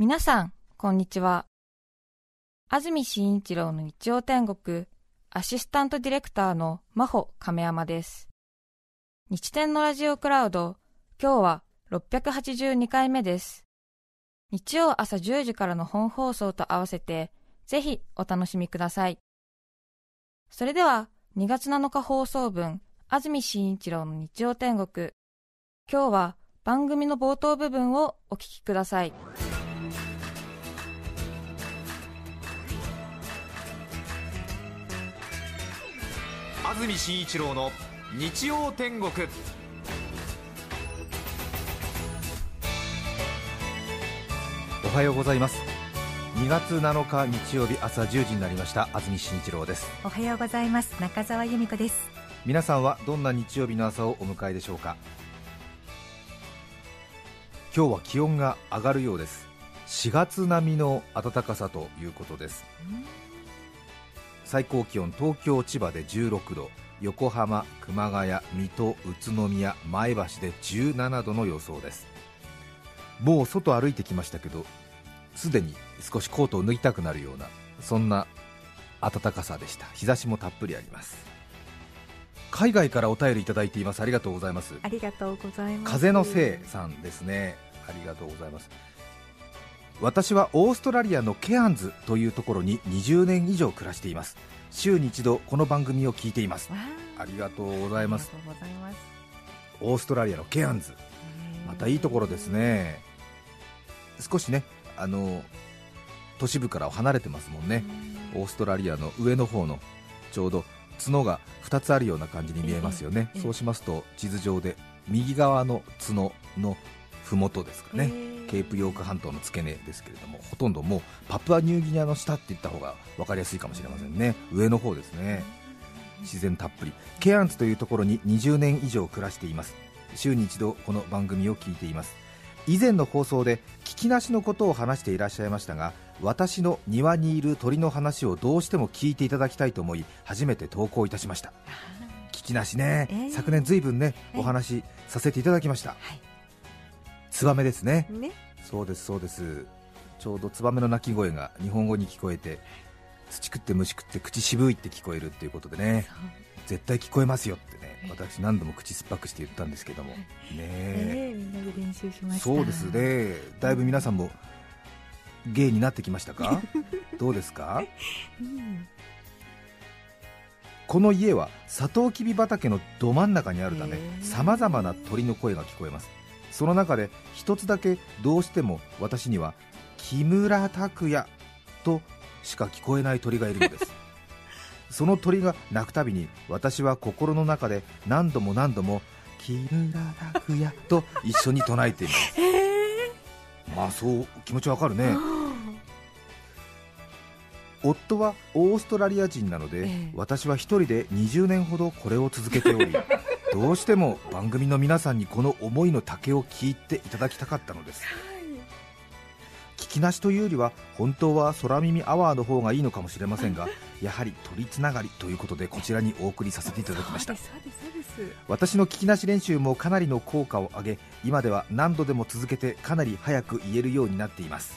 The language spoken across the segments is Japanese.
皆さん、こんにちは。安住紳一郎の日曜天国、アシスタントディレクターの真帆亀山です。日天のラジオクラウド、今日は682回目です。日曜朝10時からの本放送と合わせて、ぜひお楽しみください。それでは、2月7日放送分、安住紳一郎の日曜天国、今日は番組の冒頭部分をお聞きください。安住紳一郎の日曜天国。おはようございます。2月7日日曜日朝10時になりました。安住紳一郎です。おはようございます。中澤由美子です。皆さんはどんな日曜日の朝をお迎えでしょうか。今日は気温が上がるようです。4月並みの暖かさということです最高気温東京千葉で16度横浜熊谷水戸宇都宮前橋で17度の予想です。もう外歩いてきましたけどすでに少しコートを脱ぎたくなるようなそんな暖かさでした。日差しもたっぷりあります。海外からお便りいただいています。ありがとうございます。ありがとうございます。風のせいさんですね。ありがとうございます私はオーストラリアのケアンズというところに20年以上暮らしています。週に一度この番組を聞いています。わあ。りがとうございます。オーストラリアのケアンズ。またいいところですね。少しねあの都市部からは離れてますもんね。オーストラリアの上の方のちょうど角が2つあるような感じに見えますよね、ええ。そうしますと地図上で右側の角の麓ですかね、ケープヨーク半島の付け根ですけれどもほとんどもうパプアニューギニアの下って言った方が分かりやすいかもしれませんね。上の方ですね。自然たっぷりケアンズというところに20年以上暮らしています。週に一度この番組を聞いています。以前の放送で聞きなしのことを話していらっしゃいましたが私の庭にいる鳥の話をどうしても聞いていただきたいと思い初めて投稿いたしました。聞きなしね、えー。昨年ずいぶんねえーお話しさせていただきました、はいツバメですね。ね。そうですそうです。ちょうどツバメの鳴き声が日本語に聞こえて土食って虫食って口渋いって聞こえるっていうことでね。絶対聞こえますよってね。私何度も口酸っぱくして言ったんですけども。ねえ。えーみんなで練習しました。そうですね。だいぶ皆さんもゲイになってきましたか？どうですか？うん。この家はサトウキビ畑のど真ん中にあるためさまざまな鳥の声が聞こえますその中で一つだけどうしても私には木村拓哉としか聞こえない鳥がいるのです。その鳥が鳴くたびに私は心の中で何度も何度も木村拓哉と一緒に唱えています。え。まあそう気持ちわかるね。ー夫はオーストラリア人なので、ええ。私は一人で20年ほどこれを続けており どうしても番組の皆さんにこの思いの丈を聞いていただきたかったのです。聞きなしというよりは本当は空耳アワーの方がいいのかもしれませんがやはり鳥つながりということでこちらにお送りさせていただきました。私の聞きなし練習もかなりの効果を上げ今では何度でも続けてかなり早く言えるようになっています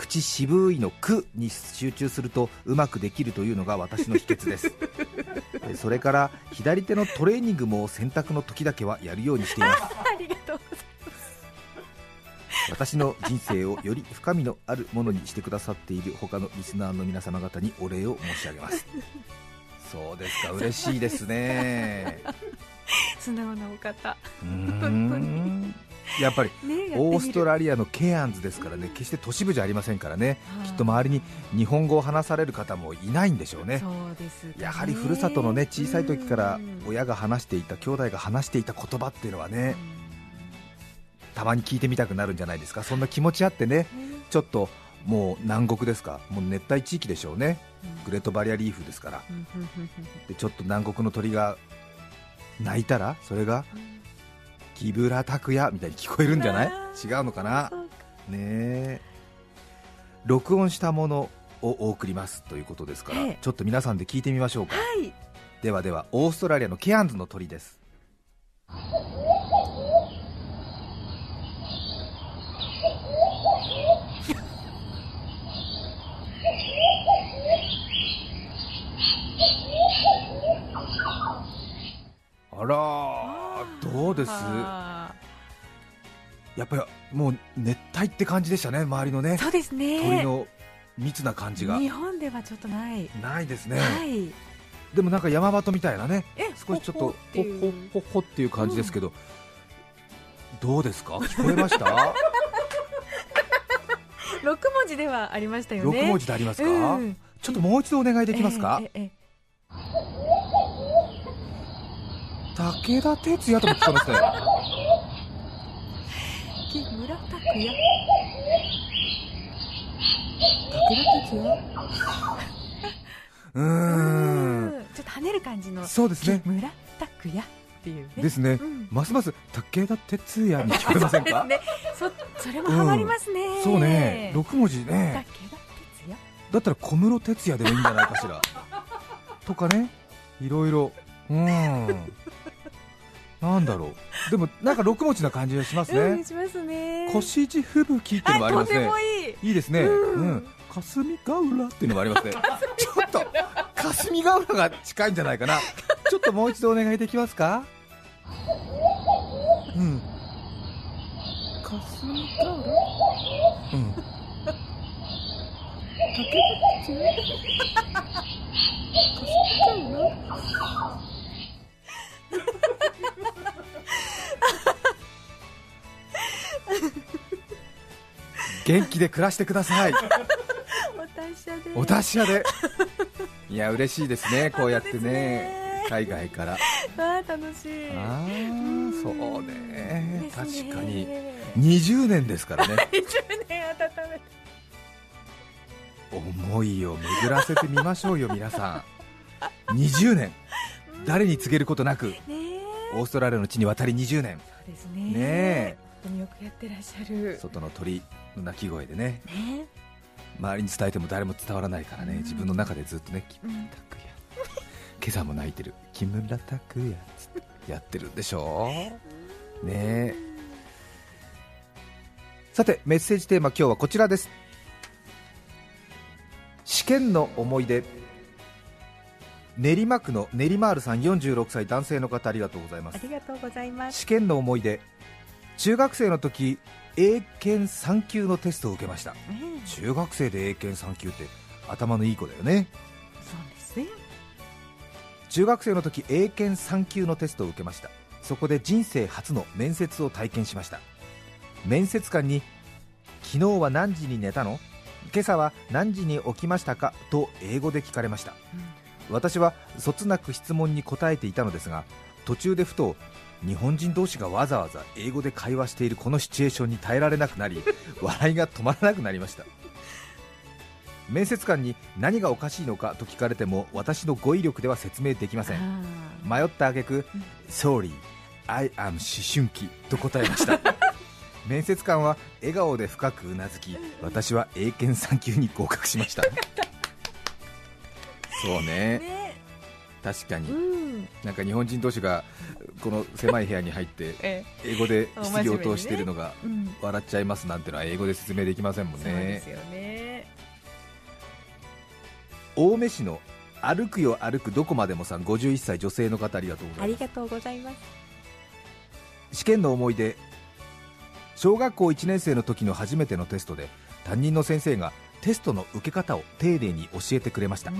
口渋いの「く」に集中するとうまくできるというのが私の秘訣です。えそれから左手のトレーニングも洗濯の時だけはやるようにしています。ありがとうござい私の人生をより深みのあるものにしてくださっている他のリスナーの皆様方にお礼を申し上げます。そうですか嬉しいですね。素直なお方。うーん やっぱりねオーストララリアのケアンズですからね決して都市部じゃありませんからねはい。きっと周りに日本語を話される方もいないんでしょうね。やはりふるさとのね小さい時からうん。親が話していた兄弟が話していた言葉っていうのはねたまに聞いてみたくなるんじゃないですか。そんな気持ちあってねうんちょっともう南国ですか。もう熱帯地域でしょうね。グレートバリアリーフですから。でちょっと南国の鳥が鳴いたらそれが木村拓哉みたいに聞こえるんじゃない？違うのかな？ね録音したものをお送りますということですから、ちょっと皆さんで聞いてみましょうか、はい、ではではオーストラリアのケアンズの鳥です。あらです？あやっぱりもう熱帯って感じでしたね周りのね。ーそうですね。鳥の密な感じが。日本ではちょっとない、ないですね、はい。でもなんか山鳩みたいなね。え少しちょっとほほほほっていう感じですけど、どうですか？聞こえました？六文字ではありましたよ六ね文字でありますか、うん。ちょっともう一度お願いできますか、えええ武田鉄矢とも聞こえますね。木村拓哉。武田鉄矢？うーん。ちょっと跳ねる感じの。そうですね。木村拓哉っていうね。ですね、うん。ますます武田鉄矢に聞こえませんか？ね。そそれもハマりますね、そうね。六文字武田ね鉄矢。だったら小室哲哉でもいいんじゃないかしら。とかね。いろいろ。うんなんだろう。でもなんか六文字な感じがしますうんねしますね。腰地吹雪っていうのもありますね。とてもいい。いいですね。うん。うん。霞ヶ浦っていうのもありますね。ちょっと霞ヶ浦が近いんじゃないかな。ちょっともう一度お願いできますか？うん。霞ヶ浦？うん。武田鉄矢霞ヶ浦元気で暮らしてください。お達者で。お達者で。いや嬉しいですね。こうやってねね海外から。わあ楽しい。ああそうね。確かに。20年ですからね。20年温めて。思いを巡らせてみましょうよ皆さん。20年。誰に告げることなく。オーストラリアの地に渡り20年。そうですね。ねえ本当によくやってらっしゃる。外の鳥の鳴き声でね。ね。周りに伝えても誰も伝わらないからね、うん。自分の中でずっとね木村拓哉今朝も泣いてる。木村拓哉やってるんでしょう。ね。えさてメッセージテーマ今日はこちらです。試験の思い出。練馬区の練馬さん46歳男性の方ありがとうございます。ありがとうございます。試験の思い出中学生の時英検3級のテストを受けました。ね中学生で英検3級って頭のいい子だよね。そうですね中学生の時英検3級のテストを受けました。そこで人生初の面接を体験しました。面接官に昨日は何時に寝たの？今朝は何時に起きましたか？と英語で聞かれました。私はそつなく質問に答えていたのですが途中でふと日本人同士がわざわざ英語で会話しているこのシチュエーションに耐えられなくなり 笑いが止まらなくなりました。面接官に何がおかしいのかと聞かれても私の語彙力では説明できません。あ迷った挙句 Sorry, I am 思春期と答えました。面接官は笑顔で深くうなずき私は英検3級に合格しました。そうーね。ね確かに。うん。なんか日本人同士がこの狭い部屋に入って え英語で質疑応答しているのが笑っちゃいますなんてのは英語で説明できませんもんね。そうですよね。青梅市の歩くよ歩くどこまでもさん51歳女性の方ありがとうございます。ありがとうございます。試験の思い出。小学校1年生の時の初めてのテストで担任の先生がテストの受け方を丁寧に教えてくれました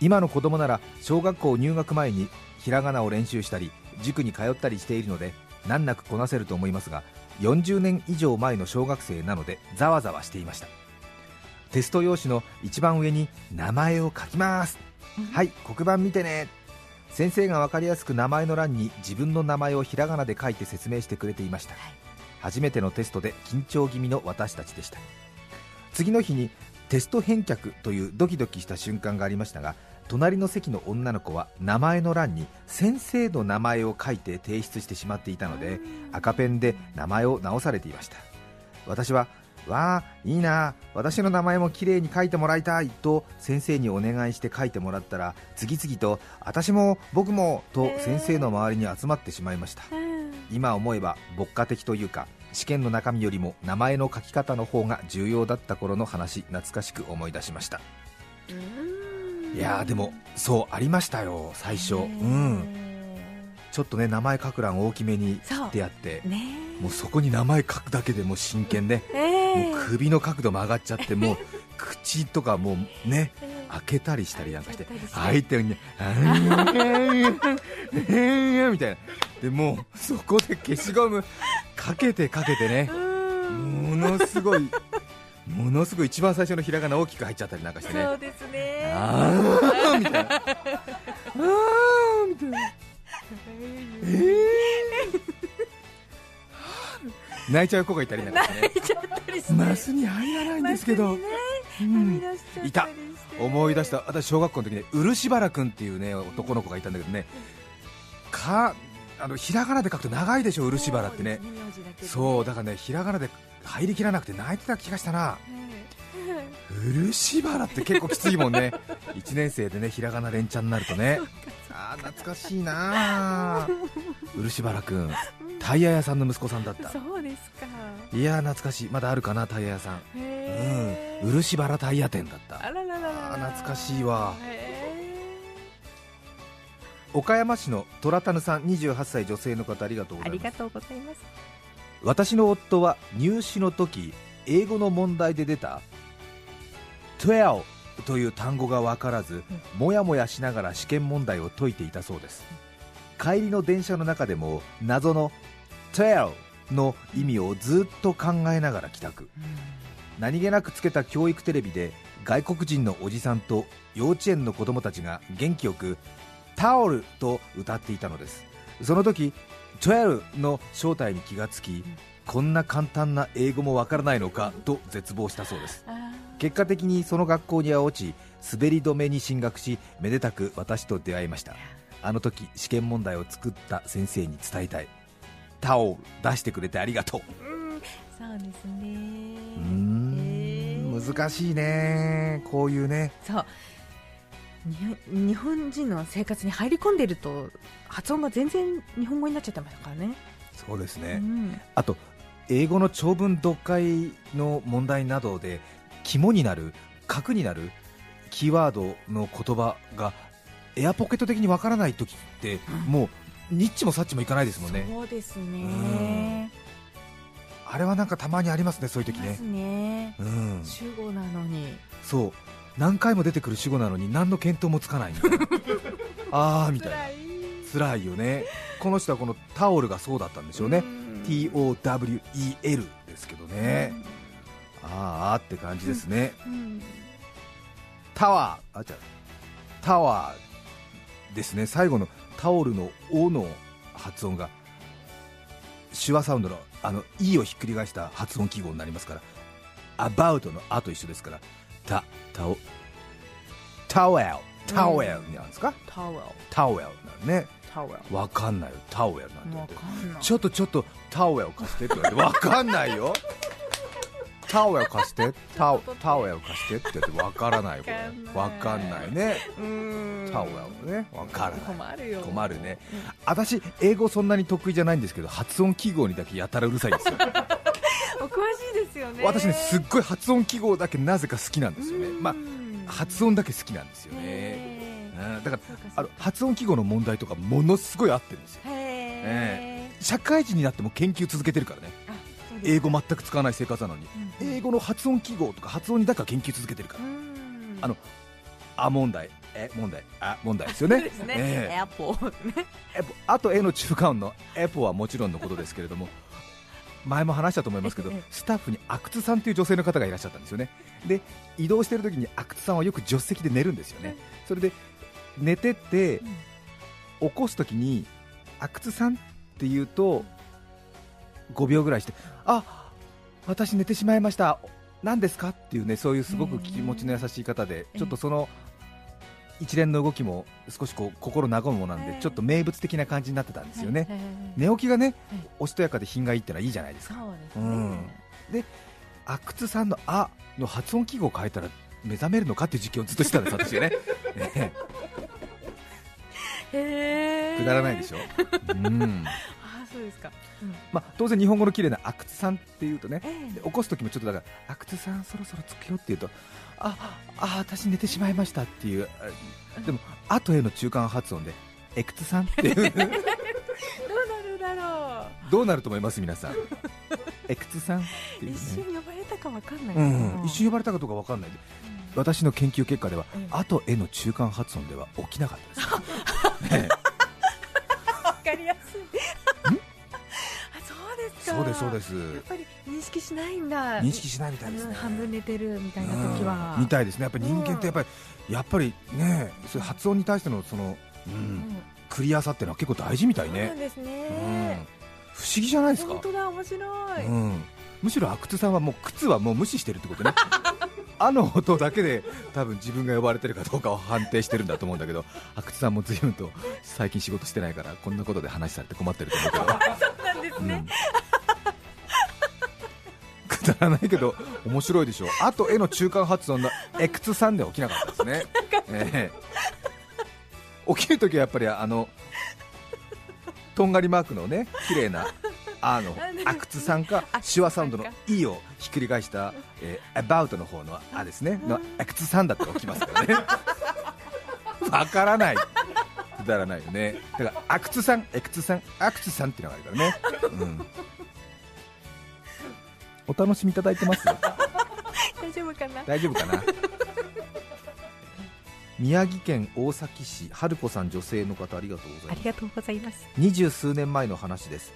今の子供なら小学校入学前にひらがなを練習したり塾に通ったりしているので難なくこなせると思いますが40年以上前の小学生なのでざわざわしていました。テスト用紙の一番上に名前を書きます。はい黒板見てね。先生が分かりやすく名前の欄に自分の名前をひらがなで書いて説明してくれていました、初めてのテストで緊張気味の私たちでした。次の日にテスト返却というドキドキした瞬間がありましたが隣の席の女の子は名前の欄に先生の名前を書いて提出してしまっていたので赤ペンで名前を直されていました。私はわあいいな私の名前もきれいに書いてもらいたいと先生にお願いして書いてもらったら次々と私も僕もと先生の周りに集まってしまいました。今思えば牧歌的というか試験の中身よりも名前の書き方の方が重要だった頃の話懐かしく思い出しました。いやーでもそうありましたよ最初。うん。ちょっとね名前書く欄大きめに切ってやって。ねもうそこに名前書くだけでもう真剣で、ええ。もう首の角度も上がっちゃって もう口とかもうねええ開けたりしたりなんかして開けたりして。開いてるに「あーみたいな。でもうそこで消しゴムかけてかけてね。うんものすごいものすごい一番最初のひらがな大きく入っちゃったりなんかしてね。そうですね。あーみたいな。あーみたいな。えー。泣いちゃう子がいたりなんかしてね。泣いちゃったりして。マスに入らないんですけど、うん。はみ出しちゃった思い出した。私小学校の時ね漆原君っていうね男の子がいたんだけどね。かあのひらがなで書くと長いでしょ漆原ってね。そうだからねひらがなで入りきらなくて泣いてた気がしたな。漆原って結構きついもんね。1年生でねひらがな連チャンになるとね。あー懐かしいな。漆原君タイヤ屋さんの息子さんだった。そうですか。いやー懐かしい。まだあるかなタイヤ屋さん。うん。漆原タイヤ店だった。あららららら。あー懐かしいわ。へ岡山市の虎田さん28歳女性の方ありがとうございます。ーありがとうございます。私の夫は入試の時英語の問題で出た12という単語が分からずもやもやしながら試験問題を解いていたそうです。帰りの電車の中でも謎の12の意味をずっと考えながら帰宅。何気なくつけた教育テレビで外国人のおじさんと幼稚園の子供たちが元気よく「タオル」と歌っていたのです。その時12の正体に気がつきこんな簡単な英語もわからないのかと絶望したそうです。結果的にその学校には落ち滑り止めに進学しめでたく私と出会いました。あの時試験問題を作った先生に伝えたい。タオル出してくれてありがとう。うん。そうですね。うん。ー。難しいね。こういうね。そう日本人の生活に入り込んでると発音が全然日本語になっちゃってましたからね。そうですね、うん。あと英語の長文読解の問題などで肝になる核になるキーワードの言葉がエアポケット的にわからない時って、うん。もうニッチもサッチもいかないですもんね。そうですん。ねあれはなんかたまにありますねそういう時ね。ますね。うん。主語なのに。そう何回も出てくる主語なのに何の見当もつかないみたいな。あーみたいな。辛い。よね。この人はこのタオルがそうだったんでしょうね、うん。TOWEL ですけどね、あーあーって感じですね、うん。タワー。あじゃタワーですね。最後のタオルの「お」の発音が手話サウンドのあの「い」をひっくり返した発音記号になりますから「アバウト」の「あ」と一緒ですから「タ」「タオ」「タウェル」「タウェル」なんですか？タオル「タウェル」なんね。タオルわかんないよ。タウェルなんて言わってかんない。ちょっとちょっとタオルを貸してって言われて。わかんないよ。タオル貸して。タオタオル貸してって言って。わからないこれ。わわかかんないいね。うん。タオルね。わからない。困るよ。困るね。私英語そんなに得意じゃないんですけど発音記号にだけやたらうるさいですよしいですよね。私ねすっごい発音記号だけなぜか好きなんですよね。まああ発音だけ好きなんですよね。だからあの発音記号の問題とかものすごい合ってるんですよ。へー。社会人になっても研究続けてるからね。英語全く使わない生活なのに。うん英語の発音記号とか発音にだけは研究続けてるから。うん。あのあ問題。え問題。あ問題ですよね。そうですね。ええ。エアポーねエポあと絵の中間のエポはもちろんのことですけれども前も話したと思いますけどええ。スタッフに阿久津さんという女性の方がいらっしゃったんですよね。で移動してる時に阿久津さんはよく助手席で寝るんですよね。それで寝てて起こす時に阿久津さんって言うと5秒ぐらいしてあ私寝てしまいました。何ですか？っていうねそういうすごく気持ちの優しい方でええちょっとその一連の動きも少しこう心和むものなんええ。でちょっと名物的な感じになってたんですよね。寝起きがねはい。おしとやかで品がいいってのはいいじゃないですかで阿久津さんの「あ」の発音記号を変えたら目覚めるのかっていう実験をずっとしてたんです私はね。くだらないでしょ？うん。そうですか。うん。まあ、当然日本語の綺麗な阿久津さんっていうとねえで起こす時もちょっとだから阿久津さんそろそろ着くよって言うとああ私寝てしまいましたっていうあでも後への中間発音でエクツさんっていう。どうなると思います皆さん？エクツさんっていうね。一瞬呼ばれたかわかんないけうど、ん、一瞬呼ばれたかどうかわかんない私の研究結果ではうん「あ」と「え」の中間発音では起きなかったです、ねわかりやすいですか。そうですそうです。やっぱり認識しないんだ。認識しないみたいですね。うん半分寝てるみたいな時は、うんみたいですね。やっぱり人間ってやっぱり、やっぱりねそういう発音に対してのその、うんうん。クリアさっていうのは結構大事みたいね、そうですうん。ね、不思議じゃないですか。本当だ面白い、うん、むしろ阿久津さんはもう靴はもう無視してるってことねあの音だけで多分自分が呼ばれてるかどうかを判定してるんだと思うんだけど 阿久津さんも随分と最近仕事してないからこんなことで話されて困ってると思うけど、そうなんですね、うん。くだらないけど面白いでしょ。あと絵の中間発音のエクツさんで起きなかったですね、ええ。起きるときはやっぱりあのとんがりマークのね綺麗なあの アクツさんか手話サウンドの「い」をひっくり返した「えー、about」の方の「あ」ですね。のアクツさんだって起きますからね。わからない。くだらないよね。だからアクツさんエクツさんアクツさんっていうのがあるからね、うん、お楽しみいただいてます？大丈夫かな？大丈夫かな？宮城県大崎市春子さん女性の方ありがとうございます。ありがとうございます。二十数年前の話です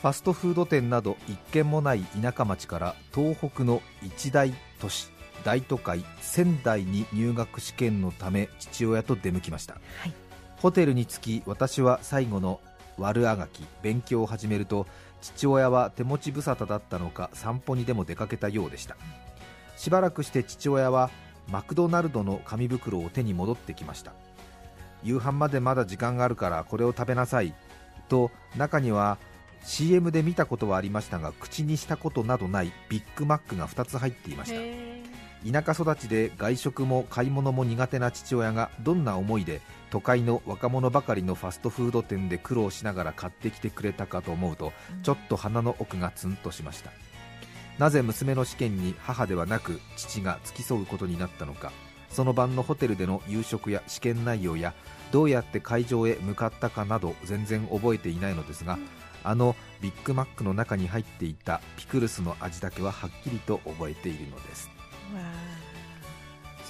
ファストフード店など一軒もない田舎町から東北の一大都市大都会仙台に入学試験のため父親と出向きました、はい。ホテルに着き私は最後の悪あがき勉強を始めると父親は手持ち無沙汰だったのか散歩にでも出かけたようでした。しばらくして父親はマクドナルドの紙袋を手に戻ってきました。夕飯までまだ時間があるからこれを食べなさいと中には CM で見たことはありましたが口にしたことなどないビッグマックが2つ入っていました。田舎育ちで外食も買い物も苦手な父親がどんな思いで都会の若者ばかりのファストフード店で苦労しながら買ってきてくれたかと思うとちょっと鼻の奥がツンとしました。なぜ娘の試験に母ではなく父が付き添うことになったのか。その晩のホテルでの夕食や試験内容やどうやって会場へ向かったかなど全然覚えていないのですが、あのビッグマックの中に入っていたピクルスの味だけははっきりと覚えているのです。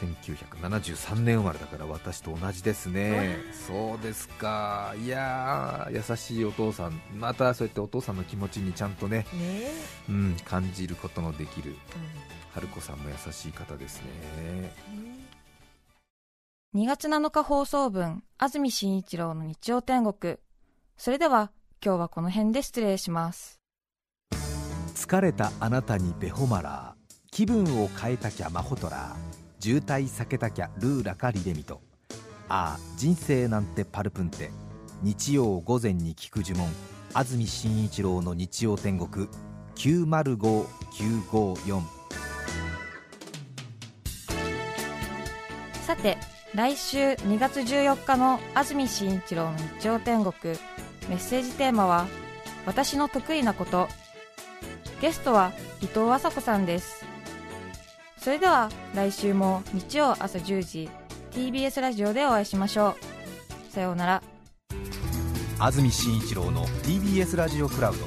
1973年生まれだから私と同じですね。そうですか。いやー優しいお父さん。またそうやってお父さんの気持ちにちゃんとね、ね。うん、感じることのできる。春子さんも優しい方ですね。2月7日放送分安住紳一郎の日曜天国。それでは今日はこの辺で失礼します。疲れたあなたにベホマラー。気分を変えたきゃマホトラー渋滞避けたきゃルーラかリレミト。ああ人生なんてパルプンテ。日曜午前に聞く呪文。安住紳一郎の日曜天国。905954さて来週2月14日の安住紳一郎の日曜天国メッセージテーマは「私の得意なこと」ゲストは伊藤麻子さんです。それでは来週も日曜朝10時 TBS ラジオでお会いしましょう。さようなら。安住紳一郎の TBS ラジオクラウド。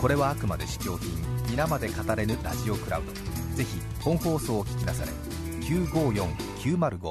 これはあくまで試供品。皆まで語れぬラジオクラウド。ぜひ本放送を聞きなされ。954905